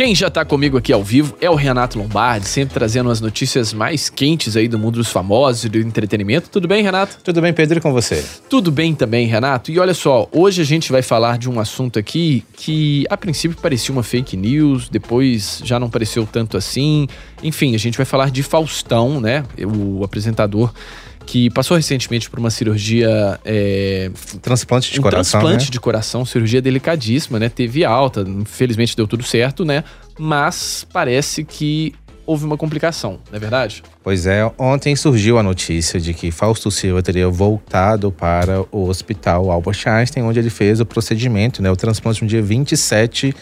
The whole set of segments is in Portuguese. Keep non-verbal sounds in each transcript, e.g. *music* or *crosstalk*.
Quem já tá comigo aqui ao vivo é o Renato Lombardi, sempre trazendo as notícias mais quentes aí do mundo dos famosos e do entretenimento. Tudo bem, Renato? Tudo bem, Pedro, e com você? Tudo bem também, Renato. E olha só, hoje a gente vai falar de um assunto aqui que a princípio parecia uma fake news, depois já não pareceu tanto assim. Enfim, a gente vai falar de Faustão, né? O apresentador que passou recentemente por uma cirurgia. É, transplante de um coração. Transplante né? de coração, cirurgia delicadíssima, né? Teve alta, infelizmente deu tudo certo, né? Mas parece que houve uma complicação, não é verdade? Pois é, ontem surgiu a notícia de que Fausto Silva teria voltado para o hospital Albert Einstein, onde ele fez o procedimento, né? O transplante no dia 27 de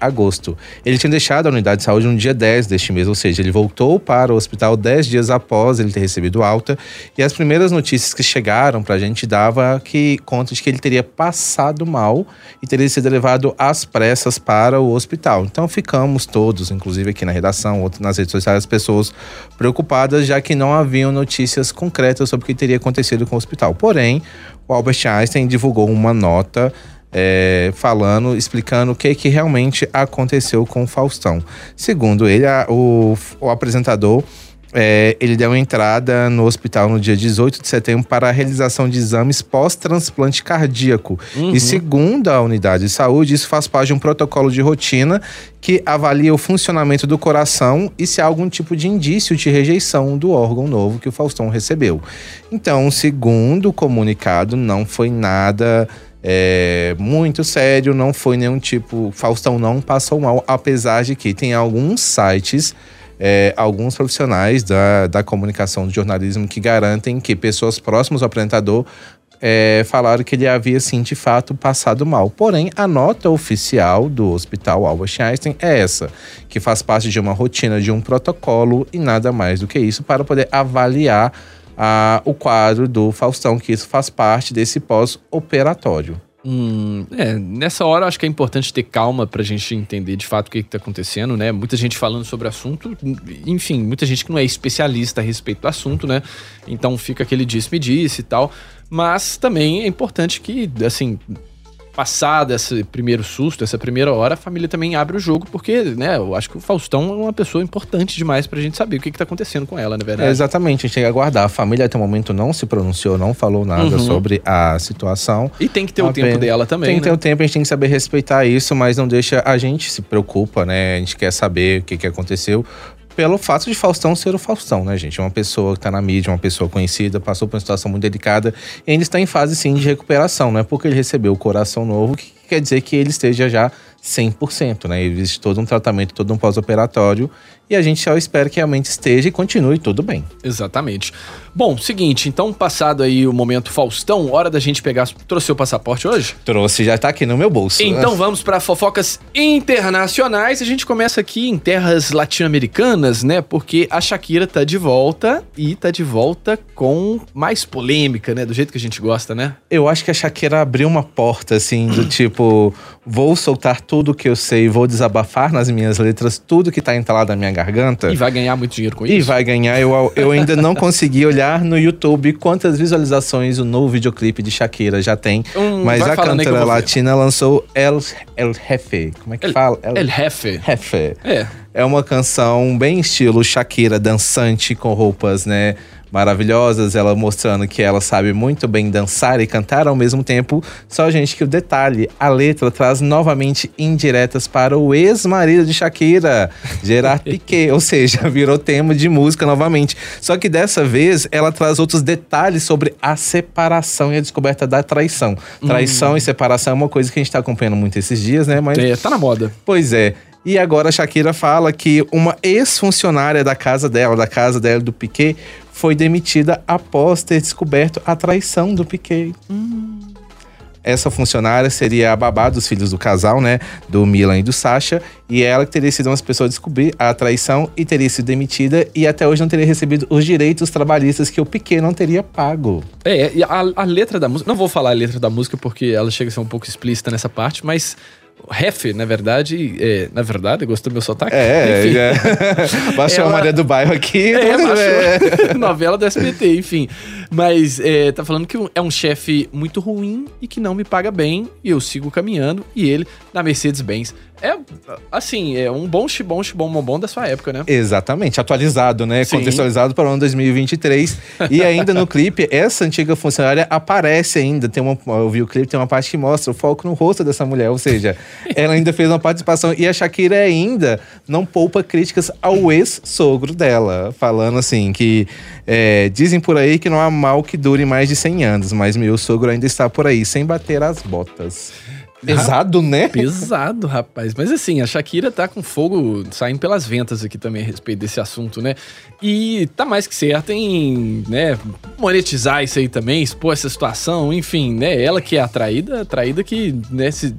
agosto. Ele tinha deixado a unidade de saúde no dia 10 deste mês, ou seja, ele voltou para o hospital 10 dias após ele ter recebido alta. E as primeiras notícias que chegaram para a gente dava que conta de que ele teria passado mal e teria sido levado às pressas para o hospital. Então ficamos todos, inclusive aqui na redação, nas redes sociais, as pessoas preocupadas, já que não haviam notícias concretas sobre o que teria acontecido com o hospital. Porém, o Albert Einstein divulgou uma nota é, falando, explicando o que, que realmente aconteceu com o Faustão. Segundo ele, a, o, o apresentador é, ele deu entrada no hospital no dia 18 de setembro para a realização de exames pós-transplante cardíaco. Uhum. E segundo a unidade de saúde, isso faz parte de um protocolo de rotina que avalia o funcionamento do coração e se há algum tipo de indício de rejeição do órgão novo que o Faustão recebeu. Então, segundo o comunicado, não foi nada é, muito sério, não foi nenhum tipo. Faustão não passou mal, apesar de que tem alguns sites. É, alguns profissionais da, da comunicação do jornalismo que garantem que pessoas próximas ao apresentador é, falaram que ele havia, sim, de fato, passado mal. Porém, a nota oficial do Hospital Albert Einstein é essa, que faz parte de uma rotina, de um protocolo e nada mais do que isso para poder avaliar a, o quadro do Faustão, que isso faz parte desse pós-operatório. Hum, é, nessa hora acho que é importante ter calma pra gente entender de fato o que, que tá acontecendo, né? Muita gente falando sobre o assunto, enfim, muita gente que não é especialista a respeito do assunto, né? Então fica aquele disse-me-disse e tal. Mas também é importante que, assim, passada esse primeiro susto, essa primeira hora, a família também abre o jogo, porque, né, eu acho que o Faustão é uma pessoa importante demais pra gente saber o que, que tá acontecendo com ela, na verdade. É, exatamente, a gente tem que aguardar. A família até o momento não se pronunciou, não falou nada uhum. sobre a situação. E tem que ter o tempo dela também. Tem que né? ter o tempo, a gente tem que saber respeitar isso, mas não deixa. A gente se preocupa, né? A gente quer saber o que, que aconteceu pelo fato de Faustão ser o Faustão, né, gente? Uma pessoa que tá na mídia, uma pessoa conhecida, passou por uma situação muito delicada e ainda está em fase, sim, de recuperação. Não é porque ele recebeu o coração novo que quer dizer que ele esteja já 100%, né? Existe todo um tratamento, todo um pós-operatório e a gente só espera que realmente esteja e continue tudo bem. Exatamente. Bom, seguinte, então passado aí o momento Faustão, hora da gente pegar. Trouxe o passaporte hoje? Trouxe, já tá aqui no meu bolso. Então vamos para fofocas internacionais. A gente começa aqui em terras latino-americanas, né? Porque a Shakira tá de volta e tá de volta com mais polêmica, né? Do jeito que a gente gosta, né? Eu acho que a Shakira abriu uma porta, assim, do *clears throat* tipo, vou soltar tudo que eu sei, vou desabafar nas minhas letras tudo que tá entalado na minha garganta. E vai ganhar muito dinheiro com e isso. E vai ganhar. Eu, eu ainda não consegui olhar no YouTube quantas visualizações o novo videoclipe de Shakira já tem. Hum, mas a cantora latina lançou El, El Jefe. Como é que El- fala? El Jefe. Jefe. É. É uma canção bem estilo Shakira, dançante, com roupas, né? Maravilhosas, ela mostrando que ela sabe muito bem dançar e cantar ao mesmo tempo. Só, gente, que o detalhe: a letra traz novamente indiretas para o ex-marido de Shakira, Gerard *laughs* Piquet. Ou seja, virou tema de música novamente. Só que dessa vez ela traz outros detalhes sobre a separação e a descoberta da traição. Traição e separação é uma coisa que a gente tá acompanhando muito esses dias, né? Mas É, tá na moda. Pois é. E agora a Shakira fala que uma ex-funcionária da casa dela, da casa dela do Piquet, foi demitida após ter descoberto a traição do Piquet. Essa funcionária seria a babá dos filhos do casal, né? Do Milan e do Sasha. E ela teria sido uma pessoa a descobrir a traição e teria sido demitida. E até hoje não teria recebido os direitos trabalhistas que o Piquet não teria pago. É, a, a letra da música. Não vou falar a letra da música porque ela chega a ser um pouco explícita nessa parte, mas Ref, na verdade, é, na verdade, gostou do meu sotaque? É, Enfim. é. *laughs* Baixou Ela- a Maria do Bairro aqui. É, baixou. *laughs* novela do SBT, enfim. Mas é, tá falando que é um chefe muito ruim e que não me paga bem, e eu sigo caminhando, e ele na Mercedes-Benz. É, assim, é um bom chibom, chibom, bombom da sua época, né? Exatamente, atualizado, né? Sim. Contextualizado para o ano 2023. E ainda no clipe, essa antiga funcionária aparece ainda. Tem uma, eu vi o clipe, tem uma parte que mostra o foco no rosto dessa mulher. Ou seja, *laughs* ela ainda fez uma participação. E a Shakira ainda não poupa críticas ao ex-sogro dela. Falando assim, que é, dizem por aí que não há mal que dure mais de 100 anos. Mas meu sogro ainda está por aí, sem bater as botas. Pesado, né? Pesado, rapaz. Mas assim, a Shakira tá com fogo saindo pelas ventas aqui também a respeito desse assunto, né? E tá mais que certo em, né, monetizar isso aí também, expor essa situação, enfim, né? Ela que é atraída, atraída que, né, se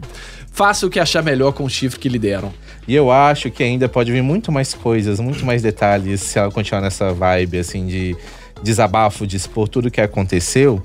faça o que achar melhor com o chifre que lhe deram. E eu acho que ainda pode vir muito mais coisas, muito mais detalhes se ela continuar nessa vibe, assim, de desabafo, de expor tudo o que aconteceu.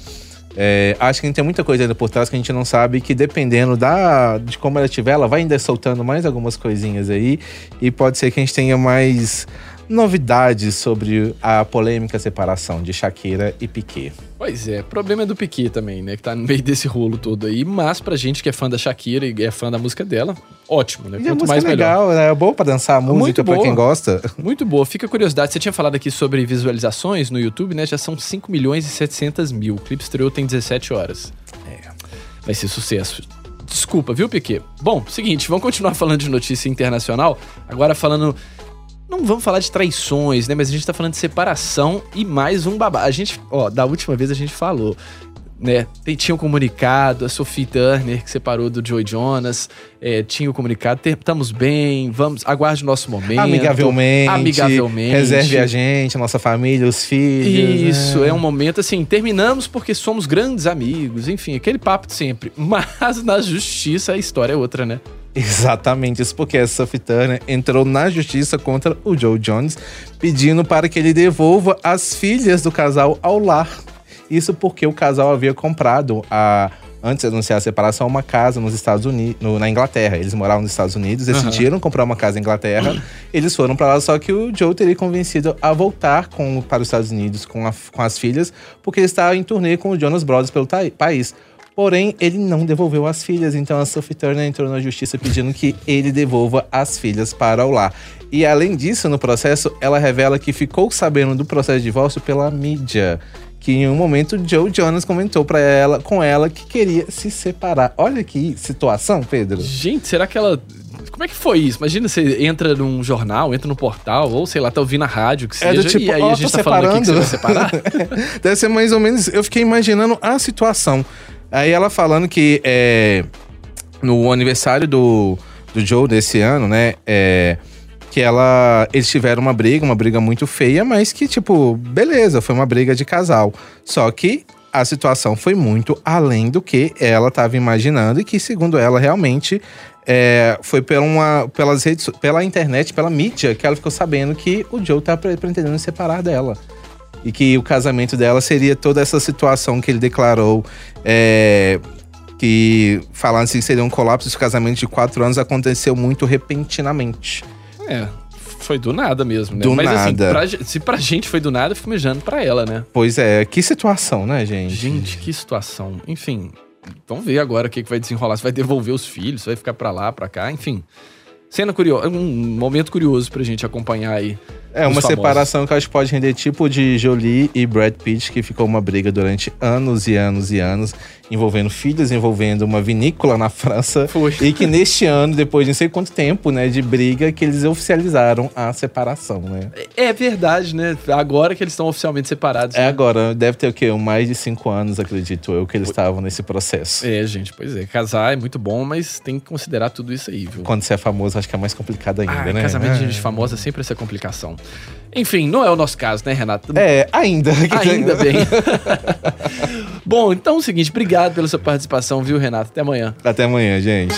É, acho que ainda tem muita coisa ainda por trás que a gente não sabe, que dependendo da, de como ela estiver, ela vai ainda soltando mais algumas coisinhas aí. E pode ser que a gente tenha mais novidades sobre a polêmica separação de Shakira e Piquet. Pois é, problema é do Piquet também, né? Que tá no meio desse rolo todo aí. Mas pra gente que é fã da Shakira e é fã da música dela, ótimo, né? E Quanto mais é melhor. legal, né? é bom pra dançar a música Muito pra boa. quem gosta. Muito boa. Fica a curiosidade. Você tinha falado aqui sobre visualizações no YouTube, né? Já são 5 milhões e 700 mil. O clipe estreou tem 17 horas. É. Vai ser sucesso. Desculpa, viu, Piquet? Bom, seguinte, vamos continuar *laughs* falando de notícia internacional. Agora falando. Não vamos falar de traições, né? Mas a gente tá falando de separação e mais um babá. A gente, ó, da última vez a gente falou, né? Tem- Tinha um comunicado, a Sophie Turner, que separou do Joey Jonas, é, tinha o comunicado, "Tem- estamos bem, vamos, aguarde o nosso momento. Amigavelmente. Amigavelmente. Reserve a gente, a nossa família, os filhos. Isso, né? é um momento assim, terminamos porque somos grandes amigos, enfim, aquele papo de sempre. *laughs* Mas na justiça a história é outra, né? Exatamente, isso porque a Sophie Turner entrou na justiça contra o Joe Jones, pedindo para que ele devolva as filhas do casal ao lar. Isso porque o casal havia comprado a antes de anunciar a separação, uma casa nos Estados Unidos, na Inglaterra. Eles moravam nos Estados Unidos, decidiram comprar uma casa na Inglaterra. Eles foram para lá, só que o Joe teria convencido a voltar com, para os Estados Unidos com, a- com as filhas, porque ele estava em turnê com o Jonas Brothers pelo país. Porém, ele não devolveu as filhas, então a Sophie Turner entrou na justiça pedindo que ele devolva as filhas para o lar. E além disso, no processo, ela revela que ficou sabendo do processo de divórcio pela mídia. Que em um momento Joe Jonas comentou para ela, com ela, que queria se separar. Olha que situação, Pedro. Gente, será que ela. Como é que foi isso? Imagina você entra num jornal, entra no portal, ou sei lá, tá ouvindo a rádio, que seja, É do tipo, e aí ó, a gente tá falando aqui que você vai separando. separar. *laughs* Deve ser mais ou menos. Eu fiquei imaginando a situação. Aí ela falando que é, no aniversário do, do Joe desse ano, né? É, que ela. Eles tiveram uma briga, uma briga muito feia, mas que, tipo, beleza, foi uma briga de casal. Só que a situação foi muito além do que ela estava imaginando e que, segundo ela, realmente. é, foi pela, uma, pelas redes, pela internet, pela mídia, que ela ficou sabendo que o Joe tá pre- pretendendo se separar dela. E que o casamento dela seria toda essa situação que ele declarou. é, que falando assim, que seria um colapso de casamento de quatro anos, aconteceu muito repentinamente. é, foi do nada mesmo, né? Do Mas assim, nada. pra ge- se pra gente foi do nada, eu fico imaginando pra ela, né? Pois é, que situação, né, gente? Gente, que situação. Enfim, vamos ver agora o que, que vai desenrolar. Se vai devolver os filhos, se vai ficar pra lá, pra cá, enfim. Cena curiosa, um momento curioso pra gente acompanhar aí. É uma famosos. separação que acho que pode render tipo de Jolie e Brad Pitt, que ficou uma briga durante anos e anos e anos, envolvendo filhos, envolvendo uma vinícola na França. Foi. E que neste ano, depois de não sei quanto tempo, né, de briga, que eles oficializaram a separação, né? É verdade, né? Agora que eles estão oficialmente separados. É né? agora, deve ter o quê? Mais de cinco anos, acredito eu, que eles estavam nesse processo. É, gente, pois é. Casar é muito bom, mas tem que considerar tudo isso aí, viu? Quando você é famoso, acho que é mais complicado ainda, Ah, né? casamento de Ah. gente famosa é sempre essa complicação. Enfim, não é o nosso caso, né, Renato? É, ainda. *laughs* Ainda *laughs* bem. *laughs* Bom, então é o seguinte, obrigado pela sua participação, viu, Renato? Até amanhã. Até amanhã, gente.